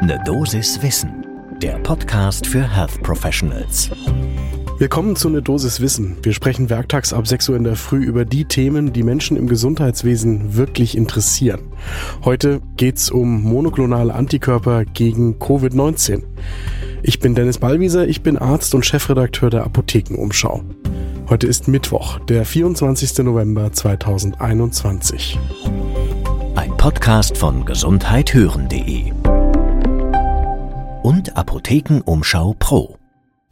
Ne Dosis Wissen, der Podcast für Health Professionals. Willkommen zu Ne Dosis Wissen. Wir sprechen werktags ab 6 Uhr in der Früh über die Themen, die Menschen im Gesundheitswesen wirklich interessieren. Heute geht's um monoklonale Antikörper gegen Covid-19. Ich bin Dennis Ballwieser, ich bin Arzt und Chefredakteur der Apothekenumschau. Heute ist Mittwoch, der 24. November 2021. Ein Podcast von gesundheithören.de und Apothekenumschau Pro.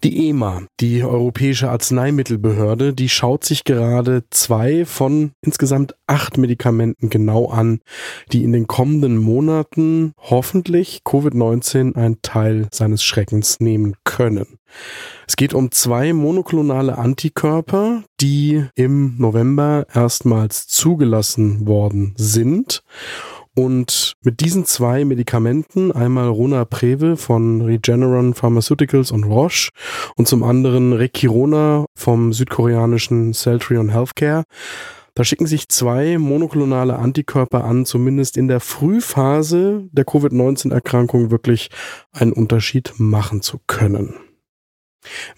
Die EMA, die Europäische Arzneimittelbehörde, die schaut sich gerade zwei von insgesamt acht Medikamenten genau an, die in den kommenden Monaten hoffentlich Covid-19 einen Teil seines Schreckens nehmen können. Es geht um zwei monoklonale Antikörper, die im November erstmals zugelassen worden sind und mit diesen zwei Medikamenten, einmal Ronapreve von Regeneron Pharmaceuticals und Roche und zum anderen Rekirona vom südkoreanischen Celtrion Healthcare, da schicken sich zwei monoklonale Antikörper an, zumindest in der Frühphase der Covid-19-Erkrankung wirklich einen Unterschied machen zu können.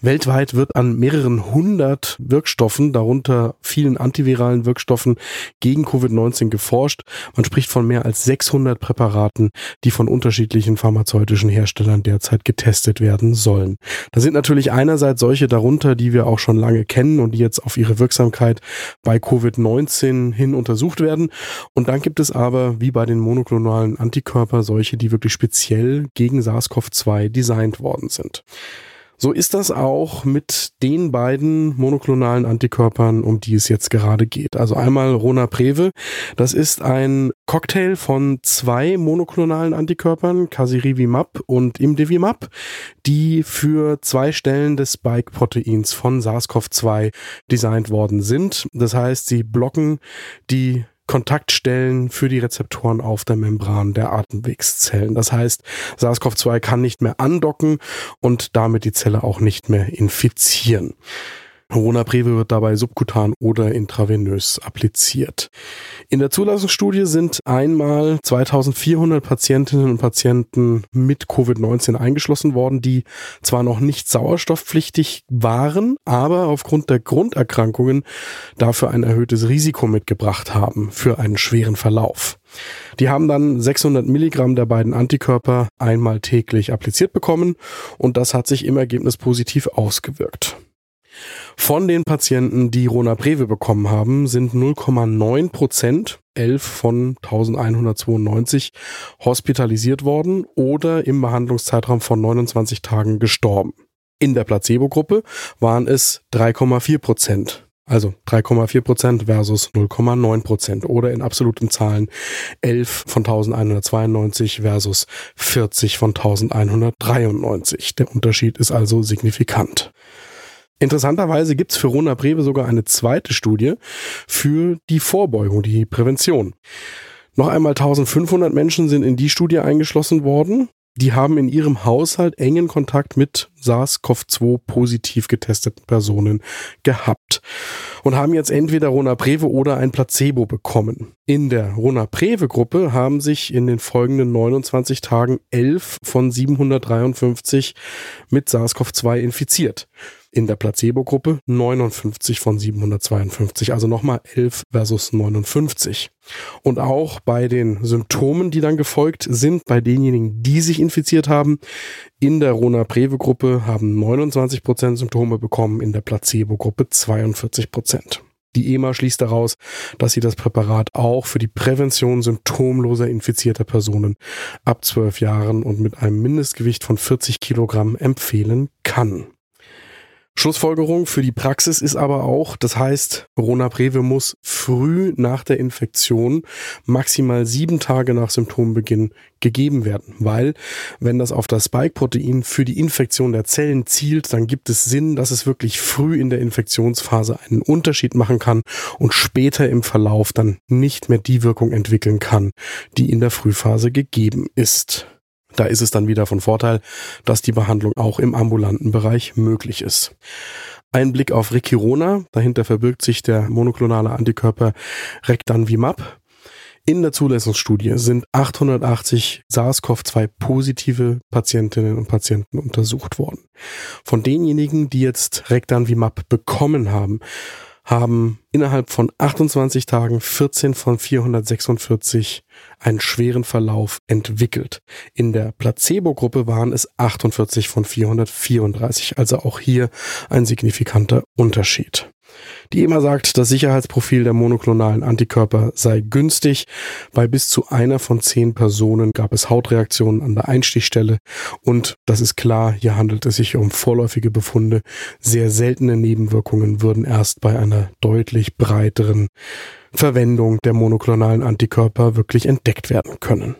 Weltweit wird an mehreren hundert Wirkstoffen, darunter vielen antiviralen Wirkstoffen gegen Covid-19 geforscht. Man spricht von mehr als 600 Präparaten, die von unterschiedlichen pharmazeutischen Herstellern derzeit getestet werden sollen. Da sind natürlich einerseits solche darunter, die wir auch schon lange kennen und die jetzt auf ihre Wirksamkeit bei Covid-19 hin untersucht werden. Und dann gibt es aber, wie bei den monoklonalen Antikörper, solche, die wirklich speziell gegen SARS-CoV-2 designt worden sind. So ist das auch mit den beiden monoklonalen Antikörpern, um die es jetzt gerade geht. Also einmal Ronapreve. Das ist ein Cocktail von zwei monoklonalen Antikörpern, Casirivimab und Imdevimab, die für zwei Stellen des Spike-Proteins von SARS-CoV-2 designt worden sind. Das heißt, sie blocken die Kontaktstellen für die Rezeptoren auf der Membran der Atemwegszellen. Das heißt, SARS-CoV-2 kann nicht mehr andocken und damit die Zelle auch nicht mehr infizieren. Ronapreve wird dabei subkutan oder intravenös appliziert. In der Zulassungsstudie sind einmal 2400 Patientinnen und Patienten mit Covid-19 eingeschlossen worden, die zwar noch nicht sauerstoffpflichtig waren, aber aufgrund der Grunderkrankungen dafür ein erhöhtes Risiko mitgebracht haben für einen schweren Verlauf. Die haben dann 600 Milligramm der beiden Antikörper einmal täglich appliziert bekommen und das hat sich im Ergebnis positiv ausgewirkt. Von den Patienten, die Ronapreve bekommen haben, sind 0,9 Prozent, 11 von 1192, hospitalisiert worden oder im Behandlungszeitraum von 29 Tagen gestorben. In der Placebo-Gruppe waren es 3,4 Prozent. Also 3,4 Prozent versus 0,9 Prozent oder in absoluten Zahlen 11 von 1192 versus 40 von 1193. Der Unterschied ist also signifikant. Interessanterweise gibt's für Rona Breve sogar eine zweite Studie für die Vorbeugung, die Prävention. Noch einmal 1500 Menschen sind in die Studie eingeschlossen worden die haben in ihrem Haushalt engen Kontakt mit SARS-CoV-2 positiv getesteten Personen gehabt und haben jetzt entweder Ronapreve oder ein Placebo bekommen. In der Ronapreve-Gruppe haben sich in den folgenden 29 Tagen 11 von 753 mit SARS-CoV-2 infiziert in der Placebo-Gruppe 59 von 752, also nochmal 11 versus 59. Und auch bei den Symptomen, die dann gefolgt sind, bei denjenigen, die sich infiziert haben, in der Rona-Preve-Gruppe haben 29 Prozent Symptome bekommen, in der Placebo-Gruppe 42 Prozent. Die EMA schließt daraus, dass sie das Präparat auch für die Prävention symptomloser infizierter Personen ab 12 Jahren und mit einem Mindestgewicht von 40 Kilogramm empfehlen kann. Schlussfolgerung für die Praxis ist aber auch, das heißt, Ronapreve muss früh nach der Infektion, maximal sieben Tage nach Symptombeginn gegeben werden, weil wenn das auf das Spike-Protein für die Infektion der Zellen zielt, dann gibt es Sinn, dass es wirklich früh in der Infektionsphase einen Unterschied machen kann und später im Verlauf dann nicht mehr die Wirkung entwickeln kann, die in der Frühphase gegeben ist. Da ist es dann wieder von Vorteil, dass die Behandlung auch im ambulanten Bereich möglich ist. Ein Blick auf Rekirona, dahinter verbirgt sich der monoklonale Antikörper Rectanvimab. In der Zulassungsstudie sind 880 SARS-CoV-2 positive Patientinnen und Patienten untersucht worden. Von denjenigen, die jetzt Rectanvimab bekommen haben, haben innerhalb von 28 Tagen 14 von 446 einen schweren Verlauf entwickelt. In der Placebo-Gruppe waren es 48 von 434, also auch hier ein signifikanter Unterschied. Die EMA sagt, das Sicherheitsprofil der monoklonalen Antikörper sei günstig. Bei bis zu einer von zehn Personen gab es Hautreaktionen an der Einstichstelle und das ist klar, hier handelt es sich um vorläufige Befunde. Sehr seltene Nebenwirkungen würden erst bei einer deutlich breiteren Verwendung der monoklonalen Antikörper wirklich entdeckt werden können.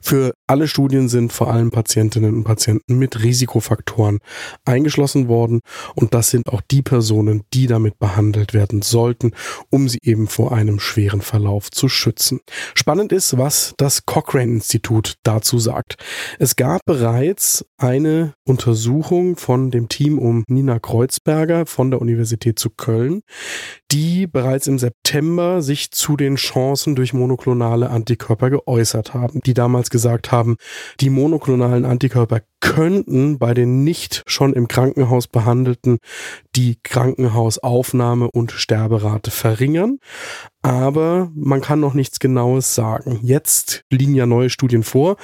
Für alle Studien sind vor allem Patientinnen und Patienten mit Risikofaktoren eingeschlossen worden und das sind auch die Personen, die damit behandelt werden sollten, um sie eben vor einem schweren Verlauf zu schützen. Spannend ist, was das Cochrane Institut dazu sagt. Es gab bereits eine Untersuchung von dem Team um Nina Kreuzberger von der Universität zu Köln, die bereits im September sich zu den Chancen durch monoklonale Antikörper geäußert haben, die damals gesagt haben, die monoklonalen Antikörper könnten bei den nicht schon im Krankenhaus behandelten die Krankenhausaufnahme und Sterberate verringern. Aber man kann noch nichts Genaues sagen. Jetzt liegen ja neue Studien vor.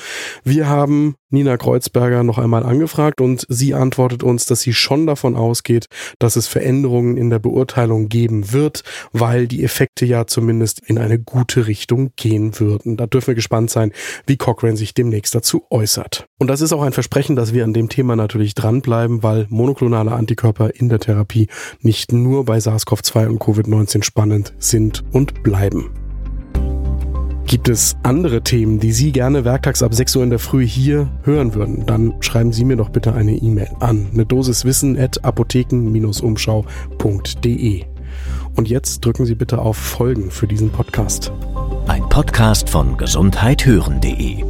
Wir haben Nina Kreuzberger noch einmal angefragt und sie antwortet uns, dass sie schon davon ausgeht, dass es Veränderungen in der Beurteilung geben wird, weil die Effekte ja zumindest in eine gute Richtung gehen würden. Da dürfen wir gespannt sein, wie Cochrane sich demnächst dazu äußert. Und das ist auch ein Versprechen, dass wir an dem Thema natürlich dranbleiben, weil monoklonale Antikörper in der Therapie nicht nur bei SARS-CoV-2 und Covid-19 spannend sind und bleiben. Gibt es andere Themen, die Sie gerne werktags ab 6 Uhr in der Früh hier hören würden, dann schreiben Sie mir doch bitte eine E-Mail an eine Dosis Wissen at apotheken-umschau.de. Und jetzt drücken Sie bitte auf Folgen für diesen Podcast. Ein Podcast von gesundheithören.de